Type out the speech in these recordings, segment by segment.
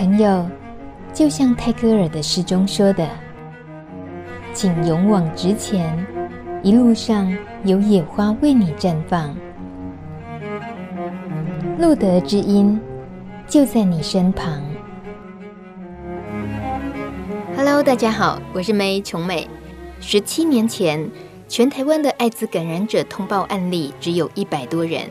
朋友，就像泰戈尔的诗中说的：“请勇往直前，一路上有野花为你绽放，路德之音就在你身旁。” Hello，大家好，我是梅琼美。十七年前，全台湾的艾滋感染者通报案例只有一百多人。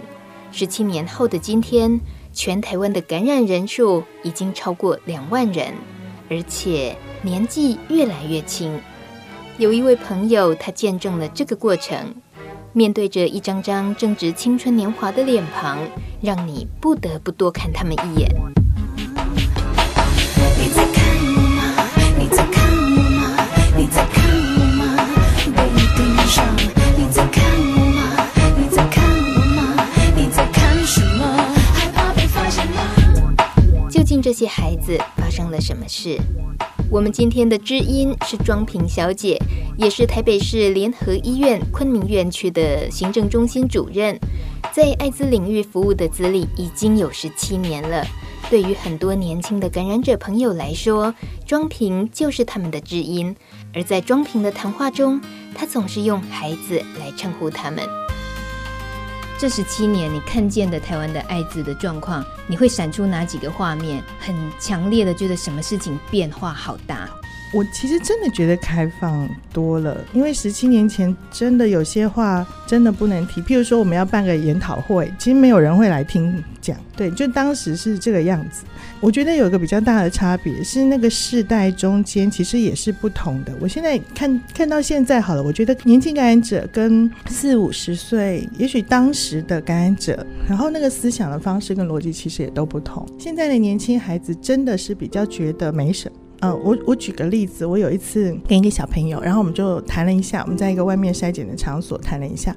十七年后的今天，全台湾的感染人数已经超过两万人，而且年纪越来越轻。有一位朋友，他见证了这个过程，面对着一张张正值青春年华的脸庞，让你不得不多看他们一眼。这些孩子发生了什么事？我们今天的知音是庄平小姐，也是台北市联合医院昆明院区的行政中心主任，在艾滋领域服务的资历已经有十七年了。对于很多年轻的感染者朋友来说，庄平就是他们的知音。而在庄平的谈话中，她总是用孩子来称呼他们。这十七年，你看见的台湾的艾滋的状况，你会闪出哪几个画面？很强烈的觉得什么事情变化好大？我其实真的觉得开放多了，因为十七年前真的有些话真的不能提，譬如说我们要办个研讨会，其实没有人会来听讲。对，就当时是这个样子。我觉得有一个比较大的差别是，那个世代中间其实也是不同的。我现在看看到现在好了，我觉得年轻感染者跟四五十岁，也许当时的感染者，然后那个思想的方式跟逻辑其实也都不同。现在的年轻孩子真的是比较觉得没什么。嗯，我我举个例子，我有一次跟一个小朋友，然后我们就谈了一下，我们在一个外面筛检的场所谈了一下，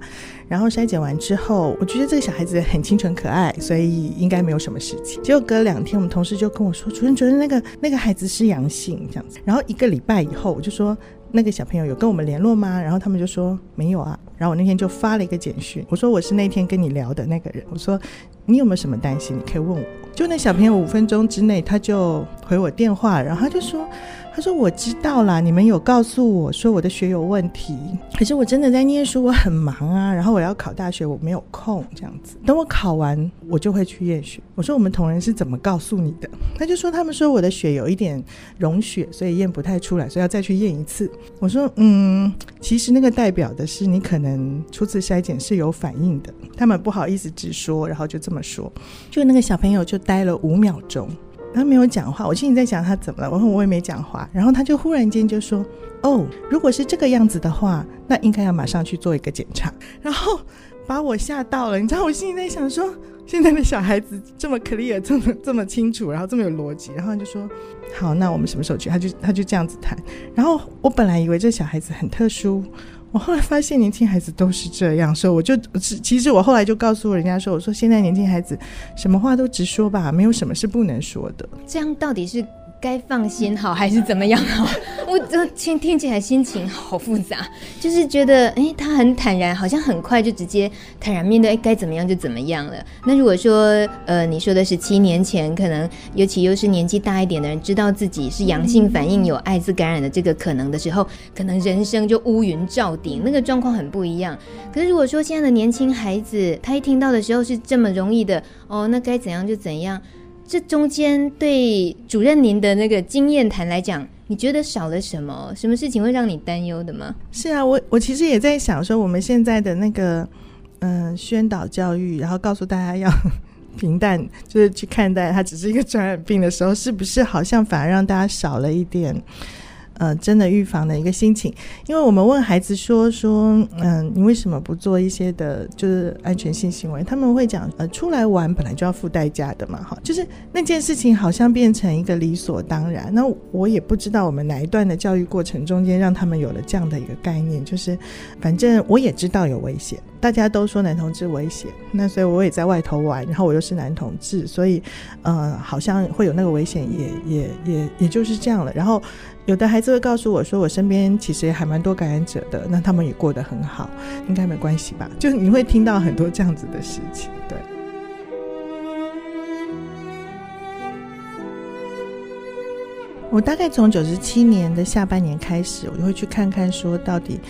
然后筛检完之后，我觉得这个小孩子很清纯可爱，所以应该没有什么事情。结果隔两天，我们同事就跟我说，主任，主任，那个那个孩子是阳性这样子。然后一个礼拜以后，我就说。那个小朋友有跟我们联络吗？然后他们就说没有啊。然后我那天就发了一个简讯，我说我是那天跟你聊的那个人。我说你有没有什么担心？你可以问我。就那小朋友五分钟之内他就回我电话，然后他就说。他说：“我知道啦，你们有告诉我说我的血有问题，可是我真的在念书，我很忙啊，然后我要考大学，我没有空这样子。等我考完，我就会去验血。”我说：“我们同仁是怎么告诉你的？”他就说：“他们说我的血有一点溶血，所以验不太出来，所以要再去验一次。”我说：“嗯，其实那个代表的是你可能初次筛检是有反应的，他们不好意思直说，然后就这么说。”就那个小朋友就待了五秒钟。他没有讲话，我心里在想他怎么了，然后我也没讲话，然后他就忽然间就说：“哦，如果是这个样子的话，那应该要马上去做一个检查。”然后把我吓到了，你知道，我心里在想说，现在的小孩子这么 clear，这么这么清楚，然后这么有逻辑，然后就说：“好，那我们什么时候去？”他就他就这样子谈。然后我本来以为这小孩子很特殊。我后来发现年轻孩子都是这样，所以我就其实我后来就告诉人家说，我说现在年轻孩子什么话都直说吧，没有什么是不能说的。这样到底是？该放心好还是怎么样好？我这听听起来心情好复杂，就是觉得哎、欸，他很坦然，好像很快就直接坦然面对，哎，该怎么样就怎么样了。那如果说呃，你说的是七年前，可能尤其又是年纪大一点的人，知道自己是阳性反应有艾滋感染的这个可能的时候，可能人生就乌云罩顶，那个状况很不一样。可是如果说现在的年轻孩子，他一听到的时候是这么容易的哦，那该怎样就怎样。这中间对主任您的那个经验谈来讲，你觉得少了什么？什么事情会让你担忧的吗？是啊，我我其实也在想说，我们现在的那个嗯、宣导教育，然后告诉大家要 平淡，就是去看待它只是一个传染病的时候，是不是好像反而让大家少了一点？呃，真的预防的一个心情，因为我们问孩子说说，嗯、你为什么不做一些的，就是安全性行为？他们会讲，呃，出来玩本来就要付代价的嘛，哈，就是那件事情好像变成一个理所当然。那我也不知道我们哪一段的教育过程中间让他们有了这样的一个概念，就是反正我也知道有危险，大家都说男同志危险，那所以我也在外头玩，然后我又是男同志，所以呃，好像会有那个危险，也也也也就是这样了，然后。有的孩子会告诉我说：“我身边其实也还蛮多感染者的，那他们也过得很好，应该没关系吧？”就你会听到很多这样子的事情，对。我大概从九十七年的下半年开始，我就会去看看说到底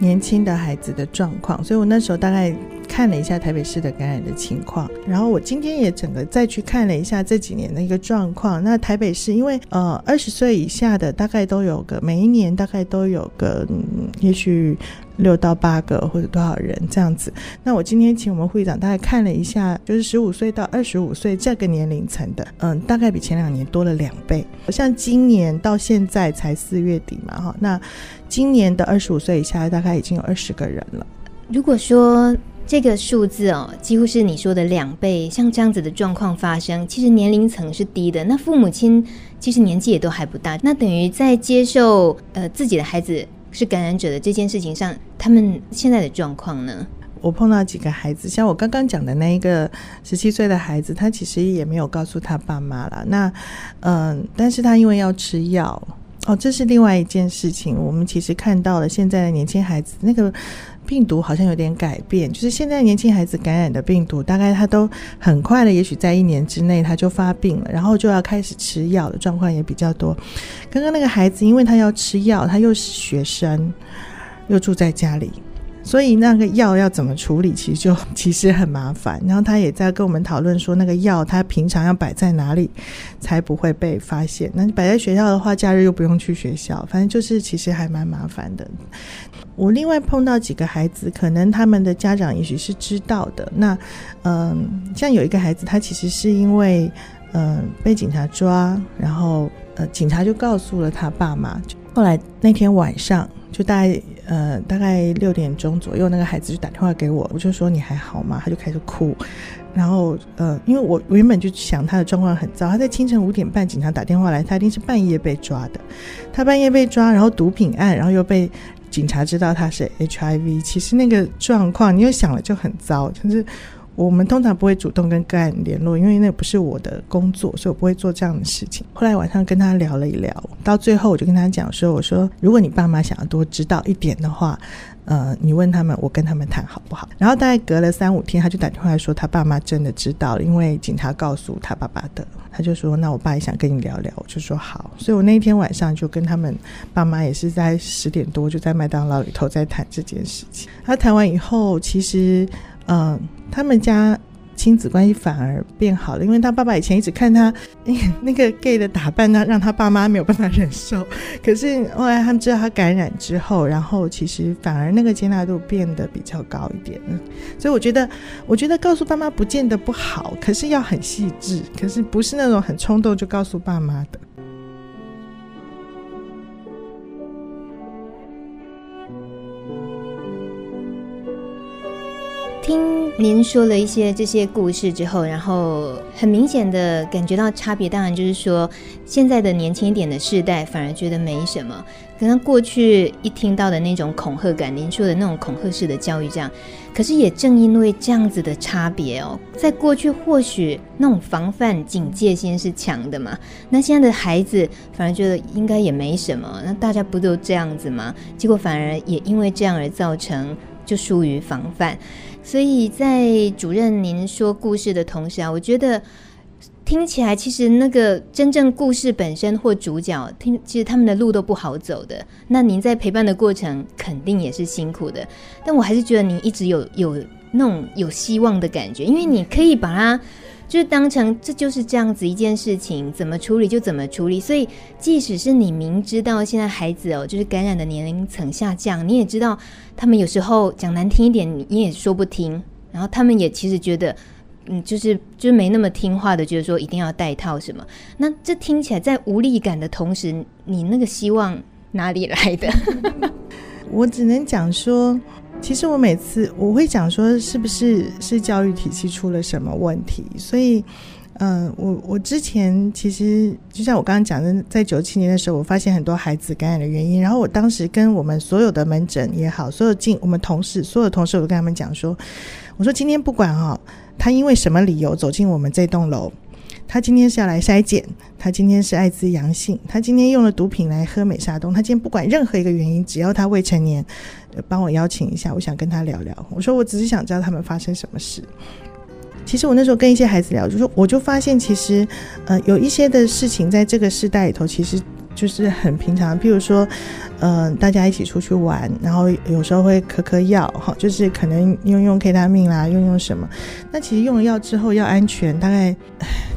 年轻的孩子的状况，所以我那时候大概看了一下台北市的感染的情况，然后我今天也整个再去看了一下这几年的一个状况。那台北市因为呃二十岁以下的大概都有个每一年大概都有个嗯，也许。六到八个或者多少人这样子？那我今天请我们会长大概看了一下，就是十五岁到二十五岁这个年龄层的，嗯，大概比前两年多了两倍。像今年到现在才四月底嘛，哈，那今年的二十五岁以下大概已经有二十个人了。如果说这个数字哦，几乎是你说的两倍，像这样子的状况发生，其实年龄层是低的，那父母亲其实年纪也都还不大，那等于在接受呃自己的孩子。是感染者的这件事情上，他们现在的状况呢？我碰到几个孩子，像我刚刚讲的那一个十七岁的孩子，他其实也没有告诉他爸妈了。那，嗯、但是他因为要吃药，哦，这是另外一件事情。我们其实看到了现在的年轻孩子那个。病毒好像有点改变，就是现在年轻孩子感染的病毒，大概他都很快的，也许在一年之内他就发病了，然后就要开始吃药的状况也比较多。刚刚那个孩子，因为他要吃药，他又是学生，又住在家里。所以那个药要怎么处理，其实就其实很麻烦。然后他也在跟我们讨论说，那个药他平常要摆在哪里才不会被发现？那摆在学校的话，假日又不用去学校，反正就是其实还蛮麻烦的。我另外碰到几个孩子，可能他们的家长也许是知道的。那嗯，像有一个孩子，他其实是因为嗯被警察抓，然后呃警察就告诉了他爸妈。后来那天晚上。就大概呃大概六点钟左右，那个孩子就打电话给我，我就说你还好吗？他就开始哭，然后呃因为我原本就想他的状况很糟，他在清晨五点半警察打电话来，他一定是半夜被抓的，他半夜被抓，然后毒品案，然后又被警察知道他是 HIV，其实那个状况你又想了就很糟，就是。我们通常不会主动跟个案联络，因为那不是我的工作，所以我不会做这样的事情。后来晚上跟他聊了一聊，到最后我就跟他讲说：“我说，如果你爸妈想要多知道一点的话，呃，你问他们，我跟他们谈好不好？”然后大概隔了三五天，他就打电话来说他爸妈真的知道了，因为警察告诉他爸爸的。他就说：“那我爸也想跟你聊聊。”我就说：“好。”所以我那天晚上就跟他们爸妈也是在十点多就在麦当劳里头在谈这件事情。他谈完以后，其实。嗯，他们家亲子关系反而变好了，因为他爸爸以前一直看他那个 gay 的打扮呢，让他爸妈没有办法忍受。可是后来他们知道他感染之后，然后其实反而那个接纳度变得比较高一点。所以我觉得，我觉得告诉爸妈不见得不好，可是要很细致，可是不是那种很冲动就告诉爸妈的。您说了一些这些故事之后，然后很明显的感觉到差别，当然就是说，现在的年轻一点的世代反而觉得没什么，可能过去一听到的那种恐吓感，您说的那种恐吓式的教育这样，可是也正因为这样子的差别哦，在过去或许那种防范警戒心是强的嘛，那现在的孩子反而觉得应该也没什么，那大家不都这样子吗？结果反而也因为这样而造成就疏于防范。所以在主任您说故事的同时啊，我觉得听起来其实那个真正故事本身或主角听，其实他们的路都不好走的。那您在陪伴的过程肯定也是辛苦的，但我还是觉得您一直有有那种有希望的感觉，因为你可以把它。就是当成这就是这样子一件事情，怎么处理就怎么处理。所以，即使是你明知道现在孩子哦，就是感染的年龄层下降，你也知道他们有时候讲难听一点，你也说不听。然后他们也其实觉得，嗯，就是就是没那么听话的，觉得说一定要戴套什么。那这听起来在无力感的同时，你那个希望哪里来的？我只能讲说。其实我每次我会讲说，是不是是教育体系出了什么问题？所以，嗯、我我之前其实就像我刚刚讲的，在九七年的时候，我发现很多孩子感染的原因。然后我当时跟我们所有的门诊也好，所有进我们同事，所有的同事，我都跟他们讲说，我说今天不管哈、哦，他因为什么理由走进我们这栋楼。他今天是要来筛检，他今天是艾滋阳性，他今天用了毒品来喝美沙东，他今天不管任何一个原因，只要他未成年，帮我邀请一下，我想跟他聊聊。我说我只是想知道他们发生什么事。其实我那时候跟一些孩子聊，就说我就发现，其实呃有一些的事情在这个世代里头，其实就是很平常。譬如说，嗯、呃，大家一起出去玩，然后有时候会嗑嗑药，哈，就是可能用用 K 他命啦，用用什么。那其实用了药之后要安全，大概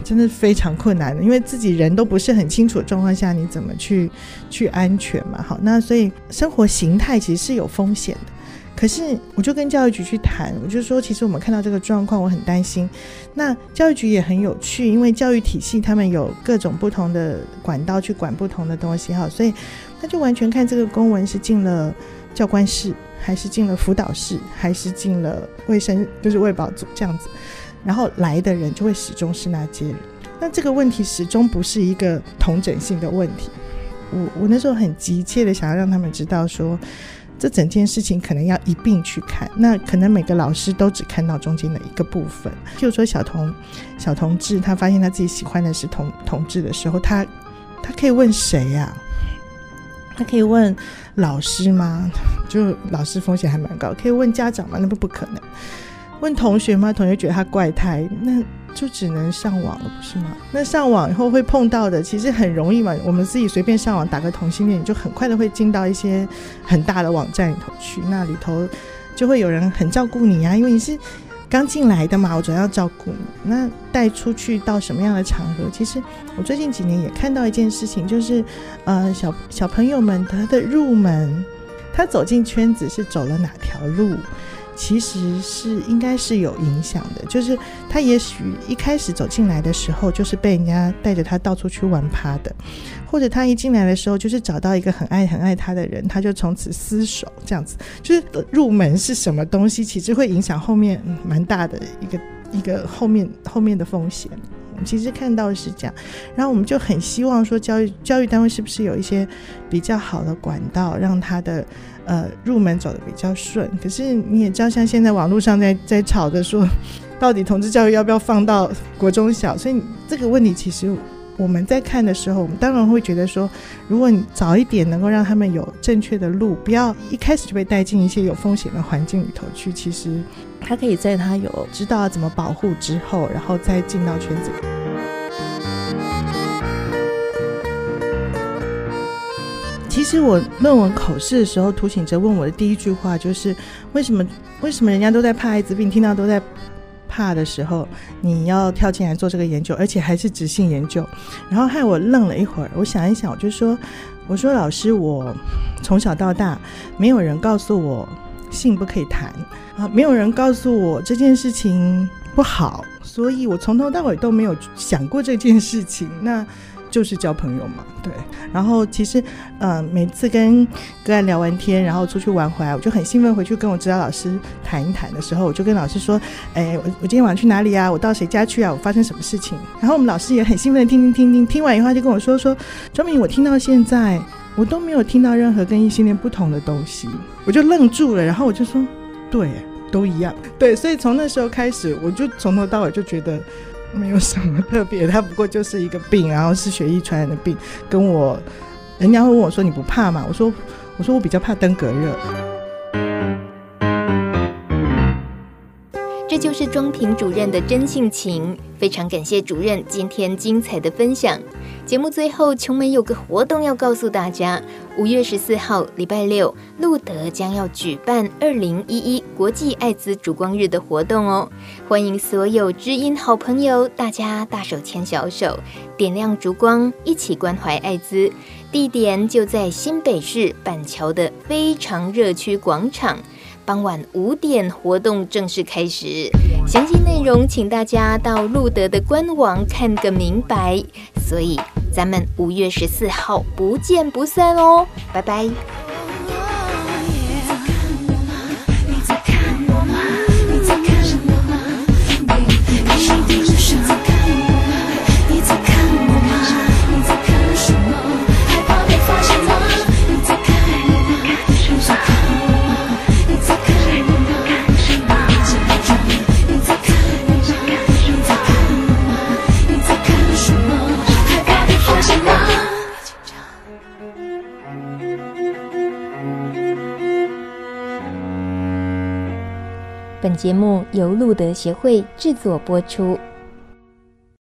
真的非常困难的，因为自己人都不是很清楚的状况下，你怎么去去安全嘛？好，那所以生活形态其实是有风险的。可是，我就跟教育局去谈，我就说，其实我们看到这个状况，我很担心。那教育局也很有趣，因为教育体系他们有各种不同的管道去管不同的东西哈，所以他就完全看这个公文是进了教官室，还是进了辅导室，还是进了卫生，就是卫保组这样子。然后来的人就会始终是那些人。那这个问题始终不是一个同整性的问题。我我那时候很急切的想要让他们知道说。这整件事情可能要一并去看，那可能每个老师都只看到中间的一个部分。譬如说小童，小同志，他发现他自己喜欢的是同同志的时候，他他可以问谁呀、他可以问老师吗？就老师风险还蛮高。可以问家长吗？那不不可能。问同学吗？同学觉得他怪胎，那。就只能上网了，不是吗？那上网以后会碰到的，其实很容易嘛。我们自己随便上网打个同性恋，你就很快的会进到一些很大的网站里头去。那里头就会有人很照顾你啊，因为你是刚进来的嘛，我总要照顾你。那带出去到什么样的场合？其实我最近几年也看到一件事情，就是呃，小小朋友们他的入门，他走进圈子是走了哪条路？其实是应该是有影响的，就是他也许一开始走进来的时候，就是被人家带着他到处去玩趴的，或者他一进来的时候，就是找到一个很爱很爱他的人，他就从此厮守这样子。就是入门是什么东西，其实会影响后面蛮大的一个一个后面后面的风险。其实看到是这样，然后我们就很希望说，教育教育单位是不是有一些比较好的管道，让他的。呃，入门走得比较顺，可是你也知道，像现在网络上在在吵着说，到底同志教育要不要放到国中小？所以这个问题其实我们在看的时候，我们当然会觉得说，如果你早一点能够让他们有正确的路，不要一开始就被带进一些有风险的环境里头去，其实他可以在他有知道怎么保护之后，然后再进到圈子其实我论文口试的时候，涂醒哲问我的第一句话就是：为什么为什么人家都在怕艾滋病，听到都在怕的时候，你要跳进来做这个研究，而且还是直性研究？然后害我愣了一会儿，我想一想，我就说：我说老师，我从小到大没有人告诉我性不可以谈啊，没有人告诉我这件事情不好，所以我从头到尾都没有想过这件事情。那。就是交朋友嘛，对。然后其实，呃，每次跟个案聊完天，然后出去玩回来，我就很兴奋，回去跟我指导老师谈一谈的时候，我就跟老师说：“哎，我我今天晚上去哪里啊？我到谁家去啊？我发生什么事情？”然后我们老师也很兴奋的听听听听，听完以后他就跟我说：“说周明，我听到现在，我都没有听到任何跟异性恋不同的东西。”我就愣住了，然后我就说：“对，都一样。”对，所以从那时候开始，我就从头到尾就觉得。没有什么特别，他不过就是一个病，然后是血液传染的病。跟我，人家会问我说：“你不怕吗？”我说：“我说我比较怕登革热。”就是庄婷主任的真性情，非常感谢主任今天精彩的分享。节目最后，琼美有个活动要告诉大家：五月十四号，礼拜六，路德将要举办二零一一国际艾滋烛光日的活动哦！欢迎所有知音好朋友，大家大手牵小手，点亮烛光，一起关怀艾滋。地点就在新北市板桥的非常热区广场。傍晚五点，活动正式开始。详细内容，请大家到路德的官网看个明白。所以，咱们五月十四号不见不散哦！拜拜。节目由路德协会制作播出。